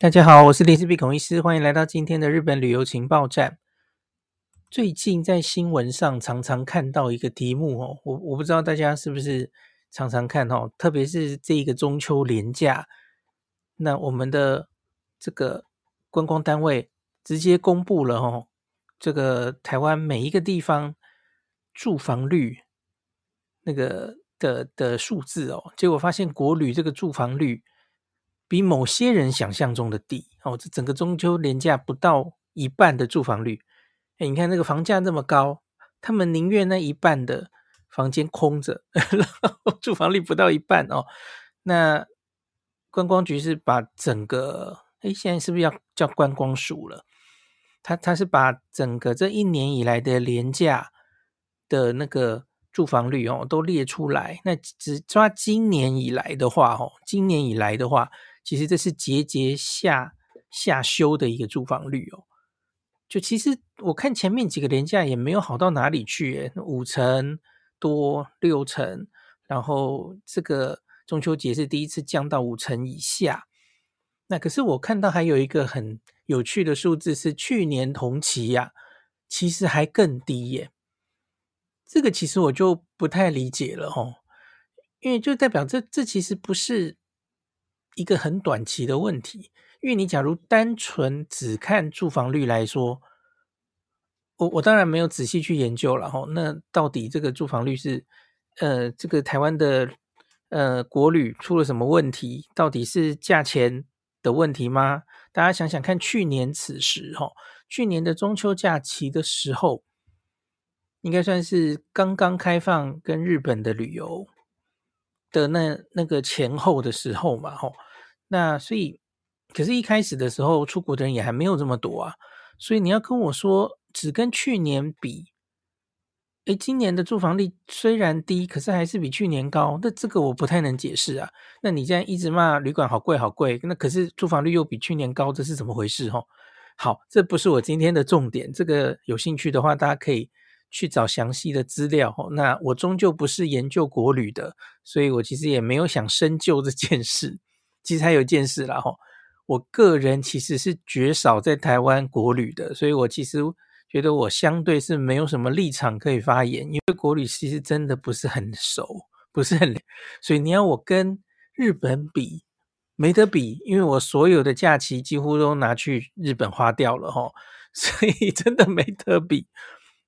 大家好，我是林氏璧孔医师，欢迎来到今天的日本旅游情报站。最近在新闻上常常看到一个题目哦，我我不知道大家是不是常常看哦，特别是这个中秋连假，那我们的这个观光单位直接公布了哦，这个台湾每一个地方住房率那个的的数字哦，结果发现国旅这个住房率。比某些人想象中的低哦，这整个中秋连假不到一半的住房率，哎，你看那个房价那么高，他们宁愿那一半的房间空着，然后住房率不到一半哦。那观光局是把整个，哎，现在是不是要叫观光署了？他他是把整个这一年以来的廉价的那个住房率哦都列出来。那只抓今年以来的话，哦，今年以来的话。其实这是节节下下修的一个住房率哦，就其实我看前面几个连假也没有好到哪里去，诶，五成多六成，然后这个中秋节是第一次降到五成以下。那可是我看到还有一个很有趣的数字是去年同期呀，其实还更低耶。这个其实我就不太理解了哦，因为就代表这这其实不是。一个很短期的问题，因为你假如单纯只看住房率来说，我我当然没有仔细去研究了哈。那到底这个住房率是呃这个台湾的呃国旅出了什么问题？到底是价钱的问题吗？大家想想看，去年此时哈，去年的中秋假期的时候，应该算是刚刚开放跟日本的旅游的那那个前后的时候嘛，吼。那所以，可是，一开始的时候出国的人也还没有这么多啊，所以你要跟我说只跟去年比，诶，今年的住房率虽然低，可是还是比去年高，那这个我不太能解释啊。那你现在一直骂旅馆好贵好贵，那可是住房率又比去年高，这是怎么回事？哦，好，这不是我今天的重点，这个有兴趣的话，大家可以去找详细的资料。那我终究不是研究国旅的，所以我其实也没有想深究这件事。其实还有一件事啦，哈，我个人其实是绝少在台湾国旅的，所以我其实觉得我相对是没有什么立场可以发言，因为国旅其实真的不是很熟，不是很，所以你要我跟日本比，没得比，因为我所有的假期几乎都拿去日本花掉了，哈，所以真的没得比。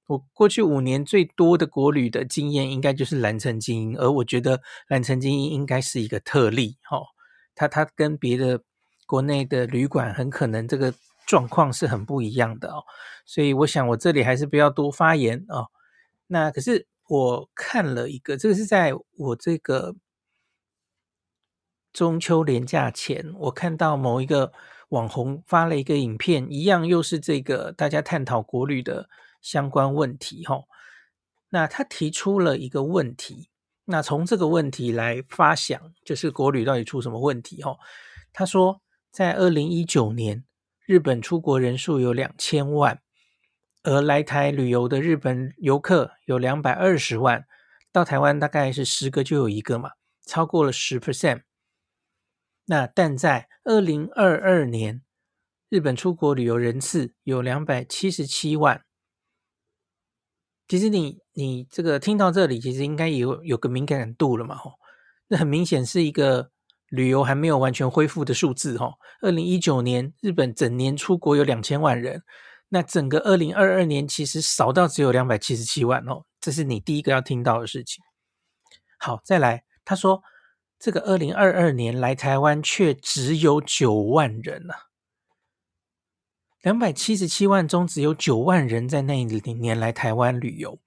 我过去五年最多的国旅的经验，应该就是蓝城精英，而我觉得蓝城精英应该是一个特例，哈。它它跟别的国内的旅馆很可能这个状况是很不一样的哦，所以我想我这里还是不要多发言哦。那可是我看了一个，这个是在我这个中秋连假前，我看到某一个网红发了一个影片，一样又是这个大家探讨国旅的相关问题哈。那他提出了一个问题。那从这个问题来发想，就是国旅到底出什么问题？哈，他说，在二零一九年，日本出国人数有两千万，而来台旅游的日本游客有两百二十万，到台湾大概是十个就有一个嘛，超过了十 percent。那但在二零二二年，日本出国旅游人次有两百七十七万。其实你你这个听到这里，其实应该有有个敏感度了嘛，吼，那很明显是一个旅游还没有完全恢复的数字，吼。二零一九年日本整年出国有两千万人，那整个二零二二年其实少到只有两百七十七万哦，这是你第一个要听到的事情。好，再来，他说这个二零二二年来台湾却只有九万人呐。两百七十七万中，只有九万人在那一年来台湾旅游，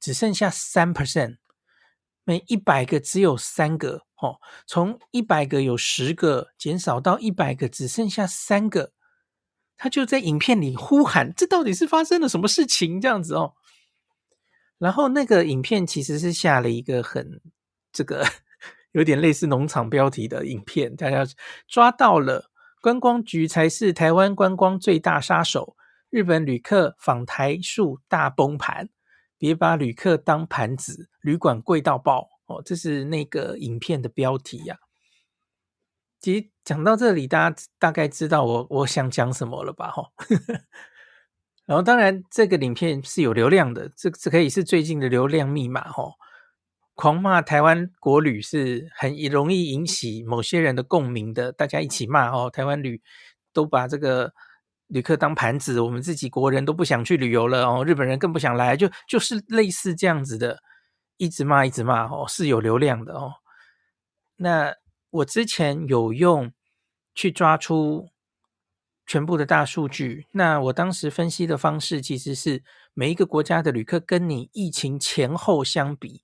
只剩下三 percent，每一百个只有三个，哦，从一百个有十个减少到一百个只剩下三个，他就在影片里呼喊：“这到底是发生了什么事情？”这样子哦。然后那个影片其实是下了一个很这个 有点类似农场标题的影片，大家抓到了。观光局才是台湾观光最大杀手，日本旅客访台数大崩盘，别把旅客当盘子，旅馆贵到爆哦！这是那个影片的标题呀、其实讲到这里，大家大概知道我我想讲什么了吧？哈，然后当然这个影片是有流量的，这这可以是最近的流量密码哈。狂骂台湾国旅是很容易引起某些人的共鸣的，大家一起骂哦，台湾旅都把这个旅客当盘子，我们自己国人都不想去旅游了哦，日本人更不想来，就就是类似这样子的，一直骂一直骂哦，是有流量的哦。那我之前有用去抓出全部的大数据，那我当时分析的方式其实是每一个国家的旅客跟你疫情前后相比。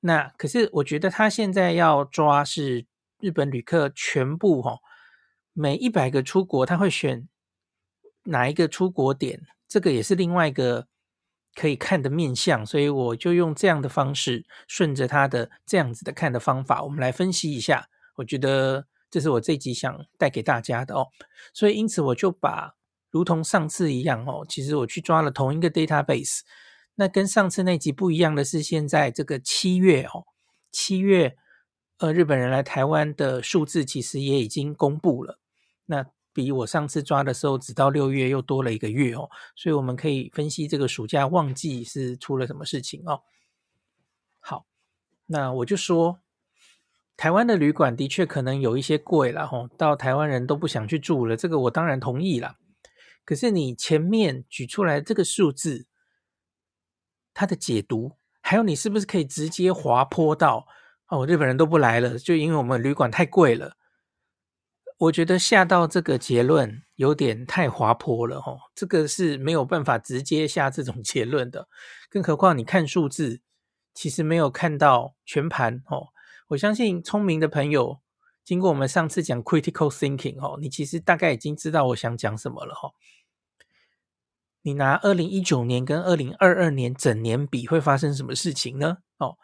那可是我觉得他现在要抓是日本旅客全部哈，每一百个出国他会选哪一个出国点，这个也是另外一个可以看的面向，所以我就用这样的方式，顺着他的这样子的看的方法，我们来分析一下。我觉得这是我这集想带给大家的哦，所以因此我就把如同上次一样哦，其实我去抓了同一个 database。那跟上次那集不一样的是，现在这个七月哦，七月，呃，日本人来台湾的数字其实也已经公布了。那比我上次抓的时候，只到六月又多了一个月哦，所以我们可以分析这个暑假旺季是出了什么事情哦。好，那我就说，台湾的旅馆的确可能有一些贵了吼，到台湾人都不想去住了，这个我当然同意了。可是你前面举出来这个数字。他的解读，还有你是不是可以直接滑坡到哦？日本人都不来了，就因为我们旅馆太贵了。我觉得下到这个结论有点太滑坡了哦，这个是没有办法直接下这种 结论的。更何况你看数字，其实没有看到全盘哦。我相信聪明的朋友，经过我们上次讲 critical thinking 哦，你其实大概已经知道我想讲什么了哈。你拿二零一九年跟二零二二年整年比，会发生什么事情呢？哦，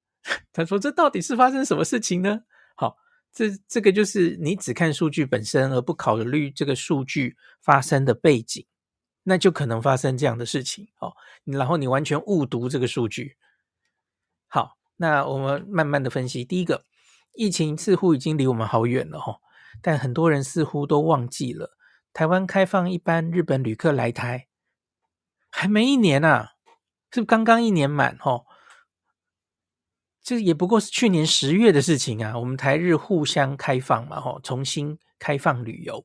他说这到底是发生什么事情呢？好，这这个就是你只看数据本身，而不考虑这个数据发生的背景，那就可能发生这样的事情。哦，然后你完全误读这个数据。好，那我们慢慢的分析。第一个，疫情似乎已经离我们好远了哈，但很多人似乎都忘记了，台湾开放一般日本旅客来台。还没一年啊，是不是刚刚一年满哦？这也不过是去年十月的事情啊。我们台日互相开放嘛，吼，重新开放旅游。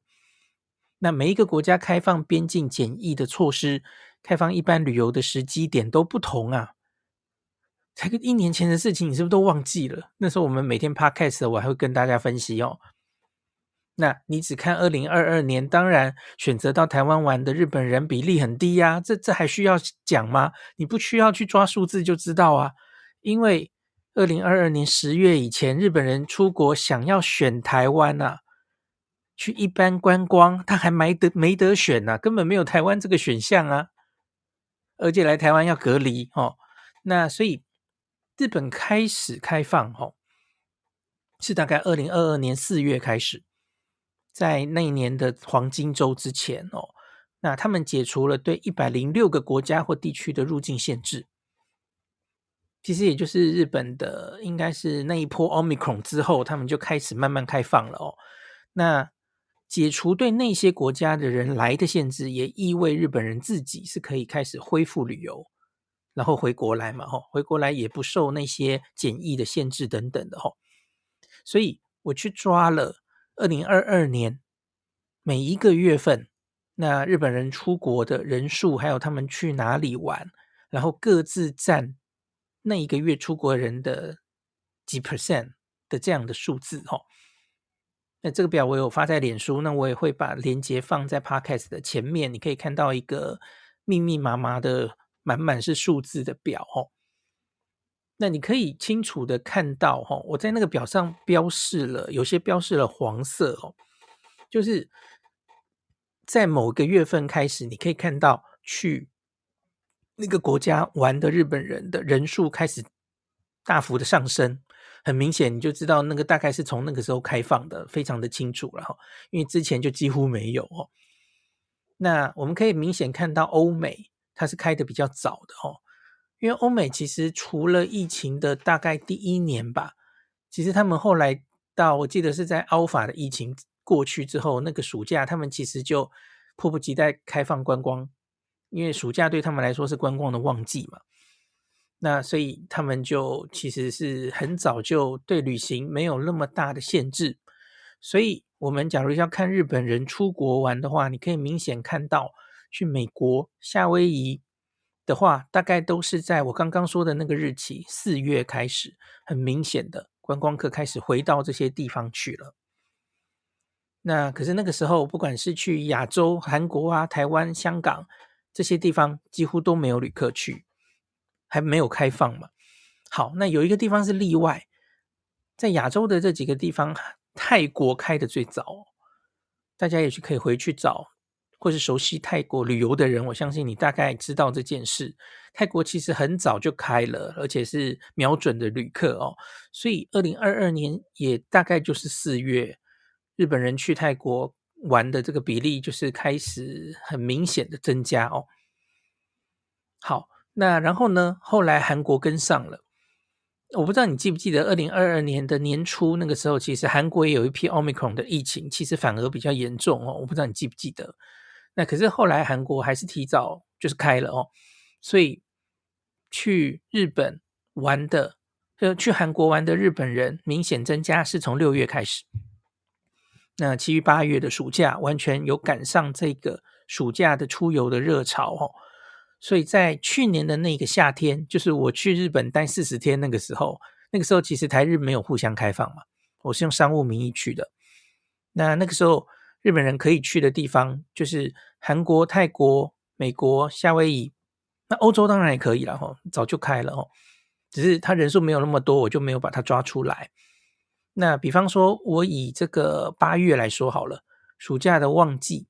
那每一个国家开放边境检疫的措施，开放一般旅游的时机点都不同啊。才个一年前的事情，你是不是都忘记了？那时候我们每天 podcast 我还会跟大家分析哦。那你只看二零二二年，当然选择到台湾玩的日本人比例很低呀，这这还需要讲吗？你不需要去抓数字就知道啊，因为二零二二年十月以前，日本人出国想要选台湾啊，去一般观光，他还没得没得选呐，根本没有台湾这个选项啊，而且来台湾要隔离哦，那所以日本开始开放哦，是大概二零二二年四月开始。在那一年的黄金周之前哦，那他们解除了对一百零六个国家或地区的入境限制，其实也就是日本的，应该是那一波 Omicron 之后，他们就开始慢慢开放了哦。那解除对那些国家的人来的限制，也意味日本人自己是可以开始恢复旅游，然后回国来嘛，吼，回国来也不受那些检疫的限制等等的吼。所以我去抓了。二零二二年每一个月份，那日本人出国的人数，还有他们去哪里玩，然后各自占那一个月出国人的几 percent 的这样的数字哦。那这个表我有发在脸书，那我也会把链接放在 podcast 的前面，你可以看到一个密密麻麻的、满满是数字的表哦。那你可以清楚的看到，哈，我在那个表上标示了，有些标示了黄色，哦，就是在某个月份开始，你可以看到去那个国家玩的日本人的人数开始大幅的上升，很明显你就知道那个大概是从那个时候开放的，非常的清楚了，哈，因为之前就几乎没有，哦。那我们可以明显看到欧美它是开的比较早的，哦。因为欧美其实除了疫情的大概第一年吧，其实他们后来到我记得是在 Alpha 的疫情过去之后，那个暑假他们其实就迫不及待开放观光，因为暑假对他们来说是观光的旺季嘛。那所以他们就其实是很早就对旅行没有那么大的限制。所以我们假如要看日本人出国玩的话，你可以明显看到去美国夏威夷的话，大概都是在我刚刚说的那个日期，四月开始，很明显的观光客开始回到这些地方去了。那可是那个时候，不管是去亚洲、韩国啊、台湾、香港这些地方，几乎都没有旅客去，还没有开放嘛。好，那有一个地方是例外，在亚洲的这几个地方，泰国开的最早，大家也许可以回去找。或是熟悉泰国旅游的人，我相信你大概知道这件事。泰国其实很早就开了，而且是瞄准的旅客哦。所以二零二二年也大概就是四月，日本人去泰国玩的这个比例就是开始很明显的增加哦。好，那然后呢，后来韩国跟上了。我不知道你记不记得二零二二年的年初那个时候，其实韩国也有一批 Omicron 的疫情，其实反而比较严重哦。我不知道你记不记得。那可是后来韩国还是提早就是开了哦，所以去日本玩的，就去韩国玩的日本人明显增加，是从六月开始。那其余八月的暑假完全有赶上这个暑假的出游的热潮哦，所以在去年的那个夏天，就是我去日本待四十天那个时候，那个时候其实台日没有互相开放嘛，我是用商务名义去的。那那个时候。日本人可以去的地方就是韩国、泰国、美国、夏威夷，那欧洲当然也可以了哈，早就开了哦，只是他人数没有那么多，我就没有把它抓出来。那比方说，我以这个八月来说好了，暑假的旺季，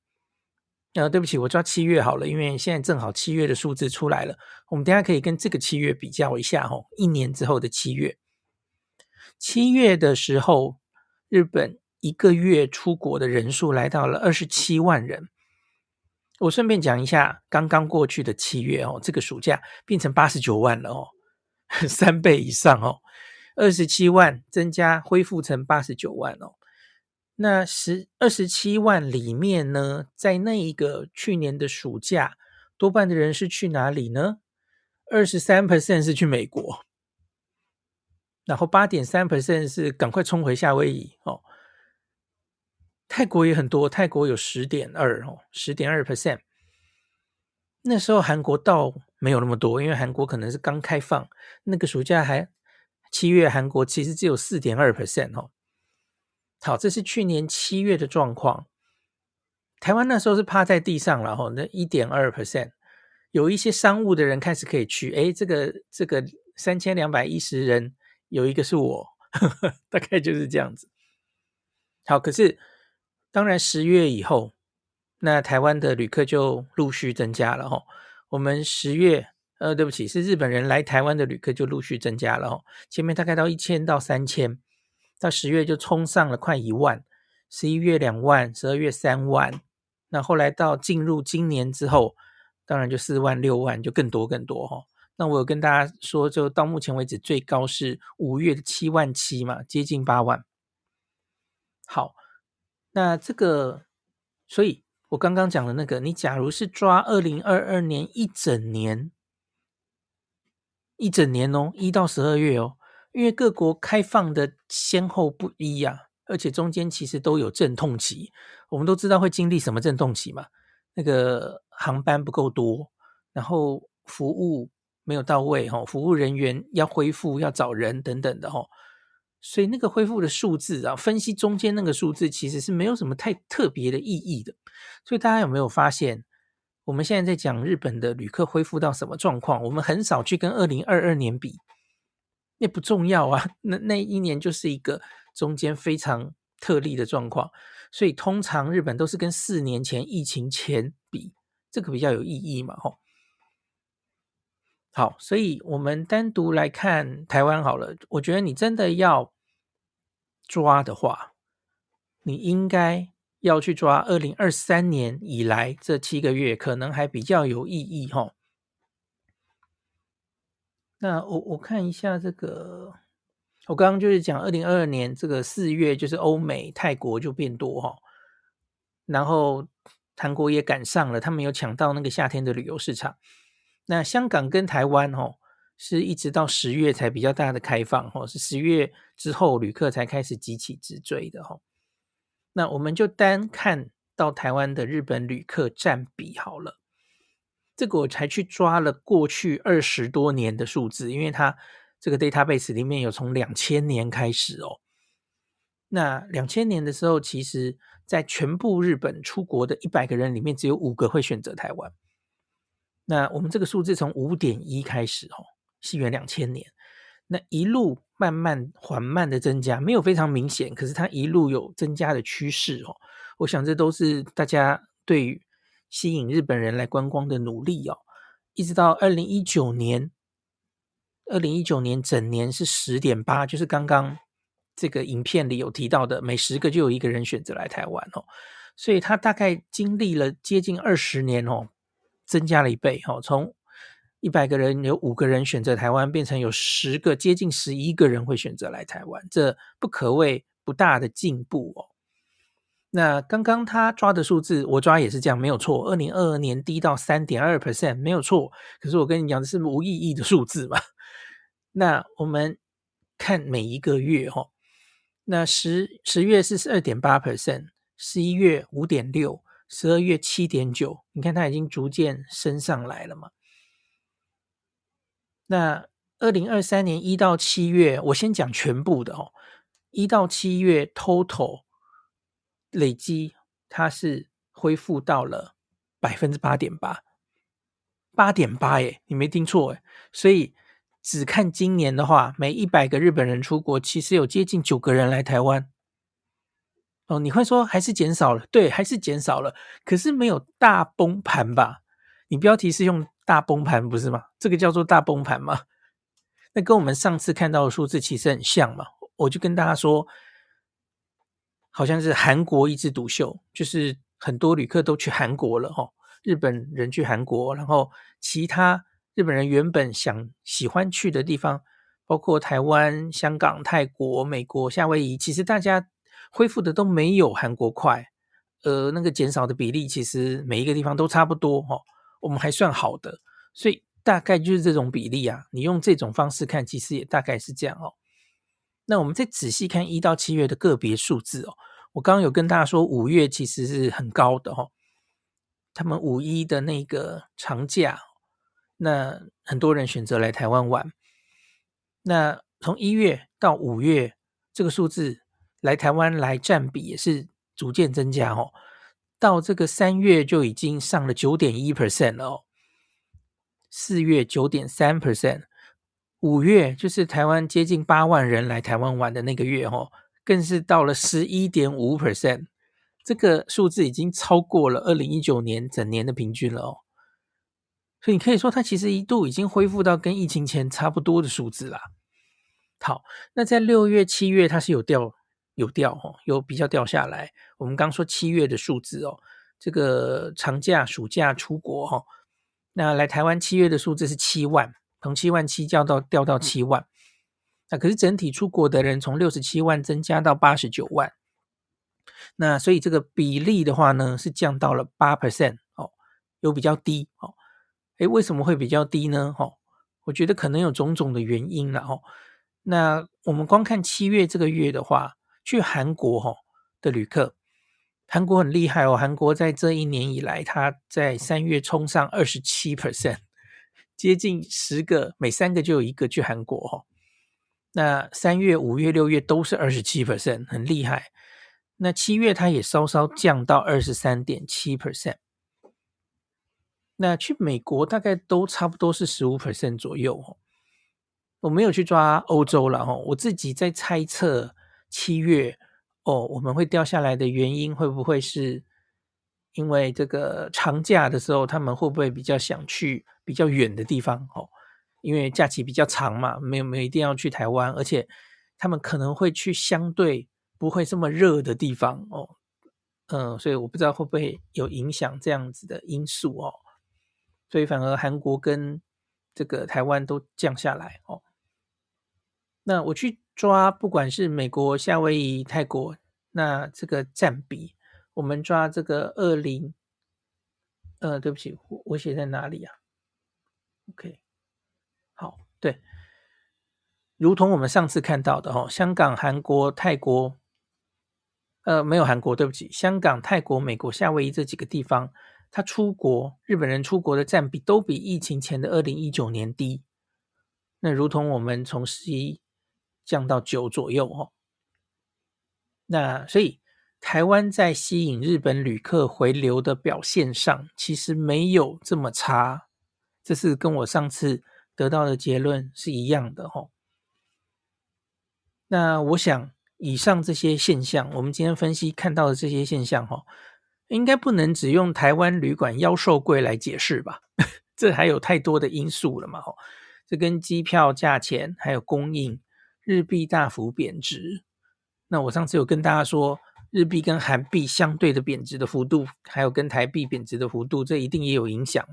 呃，对不起，我抓七月好了，因为现在正好七月的数字出来了，我们等下可以跟这个七月比较一下哦，一年之后的七月，七月的时候，日本。一个月出国的人数来到了二十七万人。我顺便讲一下，刚刚过去的七月哦，这个暑假变成八十九万了哦，三倍以上哦，二十七万增加恢复成八十九万哦。那十二十七万里面呢，在那一个去年的暑假，多半的人是去哪里呢？二十三 percent 是去美国，然后八点三 percent 是赶快冲回夏威夷哦。泰国也很多，泰国有十点二哦，十点二 percent。那时候韩国倒没有那么多，因为韩国可能是刚开放，那个暑假还七月，韩国其实只有四点二 percent 哦。好，这是去年七月的状况。台湾那时候是趴在地上了哈，那一点二 percent，有一些商务的人开始可以去，诶，这个这个三千两百一十人有一个是我，呵呵，大概就是这样子。好，可是。当然，十月以后，那台湾的旅客就陆续增加了哈。我们十月，呃，对不起，是日本人来台湾的旅客就陆续增加了哈。前面大概到一千到三千，到十月就冲上了快一万，十一月两万，十二月三万，那后来到进入今年之后，当然就四万六万，就更多更多哈。那我有跟大家说，就到目前为止最高是五月的七万七嘛，接近八万。好。那这个，所以我刚刚讲的那个，你假如是抓二零二二年一整年，一整年哦，一到十二月哦，因为各国开放的先后不一呀、而且中间其实都有阵痛期，我们都知道会经历什么阵痛期嘛，那个航班不够多，然后服务没有到位哈，服务人员要恢复要找人等等的哈。所以那个恢复的数字啊，分析中间那个数字其实是没有什么太特别的意义的。所以大家有没有发现，我们现在在讲日本的旅客恢复到什么状况？我们很少去跟二零二二年比，那不重要啊。那那一年就是一个中间非常特例的状况。所以通常日本都是跟四年前疫情前比，这个比较有意义嘛，吼。好，所以我们单独来看台湾好了。我觉得你真的要抓的话，你应该要去抓二零二三年以来这七个月，可能还比较有意义哈。那我我看一下这个，我刚刚就是讲二零二二年这个四月，就是欧美泰国就变多哈，然后韩国也赶上了，他们有抢到那个夏天的旅游市场。那香港跟台湾哦，是一直到十月才比较大的开放哦，是十月之后旅客才开始集起直追的哈。那我们就单看到台湾的日本旅客占比好了，这个我才去抓了过去二十多年的数字，因为它。这个 database 里面有从两千年开始哦，那两千年的时候，其实在全部日本出国的一百个人里面，只有五个会选择台湾。那我们这个数字从五点一开始哦，西元两千年，那一路慢慢缓慢的增加，没有非常明显，可是它一路有增加的趋势哦。我想这都是大家对于吸引日本人来观光的努力哦，一直到二零一九年。二零一九年整年是十点八，就是刚刚这个影片里有提到的，每十个就有一个人选择来台湾哦，所以他大概经历了接近二十年哦，增加了一倍哦，从一百个人有五个人选择台湾，变成有十个，接近十一个人会选择来台湾，这不可谓不大的进步哦。那刚刚他抓的数字，我抓也是这样，没有错。二零二二年低到三点二 percent，没有错。可是我跟你讲，的是无意义的数字嘛。那我们看每一个月哈，那十十月是二点八 percent，十一月五点六，十二月七点九，你看它已经逐渐升上来了嘛。那二零二三年一到七月，我先讲全部的哦，一到七月 total。累积它是恢复到了百分之八点八，八点八耶，你没听错诶，所以只看今年的话，每一百个日本人出国，其实有接近九个人来台湾。哦，你会说还是减少了？对，还是减少了，可是没有大崩盘吧？你标题是用大崩盘不是吗？这个叫做大崩盘吗？那跟我们上次看到的数字其实很像嘛。我就跟大家说。好像是韩国一枝独秀，就是很多旅客都去韩国了哈，日本人去韩国，然后其他日本人原本想喜欢去的地方，包括台湾、香港、泰国、美国、夏威夷，其实大家恢复的都没有韩国快，呃，那个减少的比例其实每一个地方都差不多哈，我们还算好的，所以大概就是这种比例啊，你用这种方式看，其实也大概是这样哦。那我们再仔细看一到七月的个别数字哦。我刚刚有跟大家说，五月其实是很高的哦。他们五一的那个长假，那很多人选择来台湾玩。那从一月到五月，这个数字来台湾来占比也是逐渐增加哦。到这个三月就已经上了九点一 percent 了哦。四月九点三 percent，五月就是台湾接近八万人来台湾玩的那个月哦。更是到了十一点五 percent，这个数字已经超过了二零一九年整年的平均了哦。所以你可以说，它其实一度已经恢复到跟疫情前差不多的数字啦。好，那在六月、七月，它是有掉有掉哦，有比较掉下来。我们刚说七月的数字哦，这个长假、暑假出国哈，那来台湾七月的数字是七万，从七万七掉到掉到七万。那可是整体出国的人从六十七万增加到八十九万，那所以这个比例的话呢，是降到了八 percent 哦，有比较低哦。诶，为什么会比较低呢？哦，我觉得可能有种种的原因了哦。那我们光看七月这个月的话，去韩国哈的旅客，韩国很厉害哦。韩国在这一年以来，它在三月冲上二十七 percent，接近十个每三个就有一个去韩国哈。那三月、五月、六月都是二十七 percent，很厉害。那七月它也稍稍降到二十三点七 percent。那去美国大概都差不多是十五 percent 左右哦。我没有去抓欧洲了哦，我自己在猜测七月哦，我们会掉下来的原因会不会是因为这个长假的时候，他们会不会比较想去比较远的地方哦？因为假期比较长嘛，没有没有一定要去台湾，而且他们可能会去相对不会这么热的地方哦，嗯，所以我不知道会不会有影响这样子的因素哦，所以反而韩国跟这个台湾都降下来哦。那我去抓不管是美国、夏威夷、泰国，那这个占比，我们抓这个二零，呃，对不起，我我写在哪里啊？OK，好，对，如同我们上次看到的哦，香港、韩国、泰国，呃，没有韩国，对不起，香港、泰国、美国、夏威夷这几个地方，他出国，日本人出国的占比都比疫情前的二零一九年低。那如同我们从十一降到九左右哦，那所以台湾在吸引日本旅客回流的表现上，其实没有这么差，这是跟我上次得到的结论是一样的哦。那我想以上这些现象，我们今天分析看到的这些现象哈，应该不能只用台湾旅馆妖兽贵来解释吧？这还有太多的因素了嘛，吼。这跟机票价钱还有供应，日币大幅贬值。那我上次有跟大家说，日币跟韩币相对的贬值的幅度，还有跟台币贬值的幅度，这一定也有影响。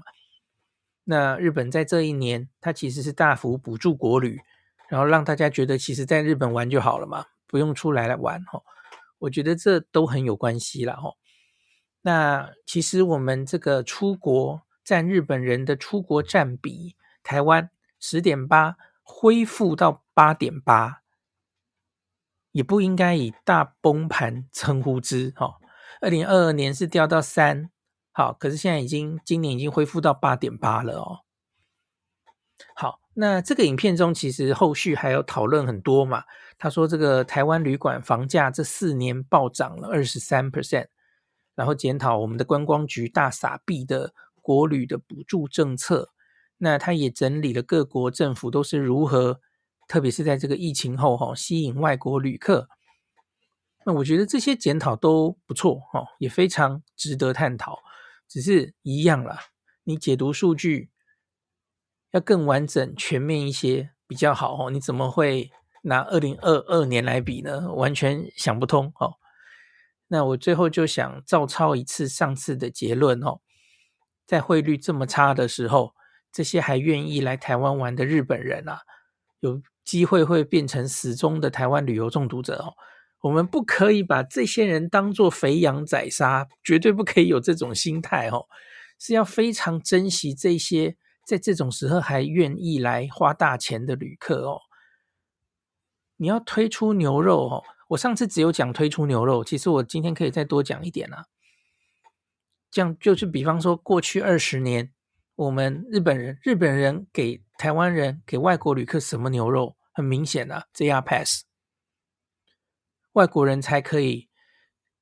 那日本在这一年，它其实是大幅补助国旅，然后让大家觉得，其实在日本玩就好了嘛，不用出来来玩。哈，我觉得这都很有关系啦。哈，那其实我们这个出国占日本人的出国占比，台湾。十点八恢复到八点八，也不应该以大崩盘称呼之。哈，二零二二年是掉到三，好，可是现在已经今年已经恢复到八点八了哦。好，那这个影片中其实后续还有讨论很多嘛。他说这个台湾旅馆房价这四年暴涨了二十三 percent，然后检讨我们的观光局大傻币的国旅的补助政策。那他也整理了各国政府都是如何，特别是在这个疫情后哈，吸引外国旅客。那我觉得这些检讨都不错哈，也非常值得探讨。只是一样啦，你解读数据要更完整、全面一些比较好哦。你怎么会拿二零二二年来比呢？完全想不通哦。那我最后就想照抄一次上次的结论哦，在汇率这么差的时候。这些还愿意来台湾玩的日本人啊，有机会会变成死忠的台湾旅游中毒者哦。我们不可以把这些人当作肥羊宰杀，绝对不可以有这种心态哦。是要非常珍惜这些在这种时候还愿意来花大钱的旅客哦。你要推出牛肉哦，我上次只有讲推出牛肉，其实我今天可以再多讲一点啊。这样就是比方说过去二十年。我们日本人，日本人给台湾人、给外国旅客什么牛肉？很明显啊，JR Pass，外国人才可以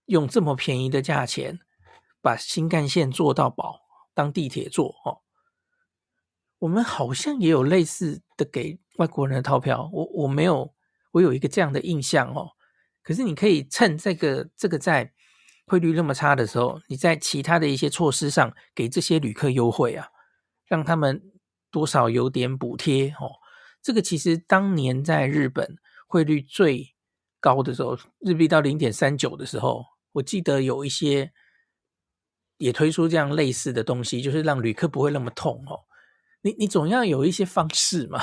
用这么便宜的价钱把新干线坐到饱，当地铁坐哦。我们好像也有类似的给外国人的套票，我我没有，我有一个这样的印象哦。可是你可以趁这个这个在汇率那么差的时候，你在其他的一些措施上给这些旅客优惠啊。让他们多少有点补贴哦，这个其实当年在日本汇率最高的时候，日币到零点三九的时候，我记得有一些也推出这样类似的东西，就是让旅客不会那么痛哦。你你总要有一些方式嘛，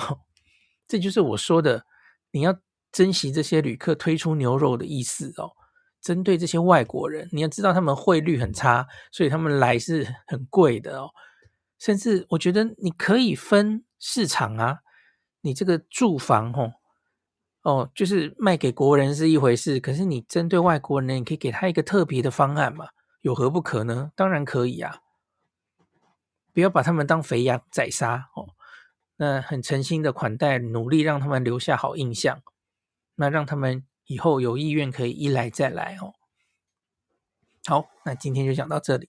这就是我说的，你要珍惜这些旅客推出牛肉的意思哦。针对这些外国人，你要知道他们汇率很差，所以他们来是很贵的哦。甚至我觉得你可以分市场啊，你这个住房哦，哦，就是卖给国人是一回事，可是你针对外国人呢，你可以给他一个特别的方案嘛，有何不可呢？当然可以啊，不要把他们当肥羊宰杀哦，那很诚心的款待，努力让他们留下好印象，那让他们以后有意愿可以一来再来哦。好，那今天就讲到这里。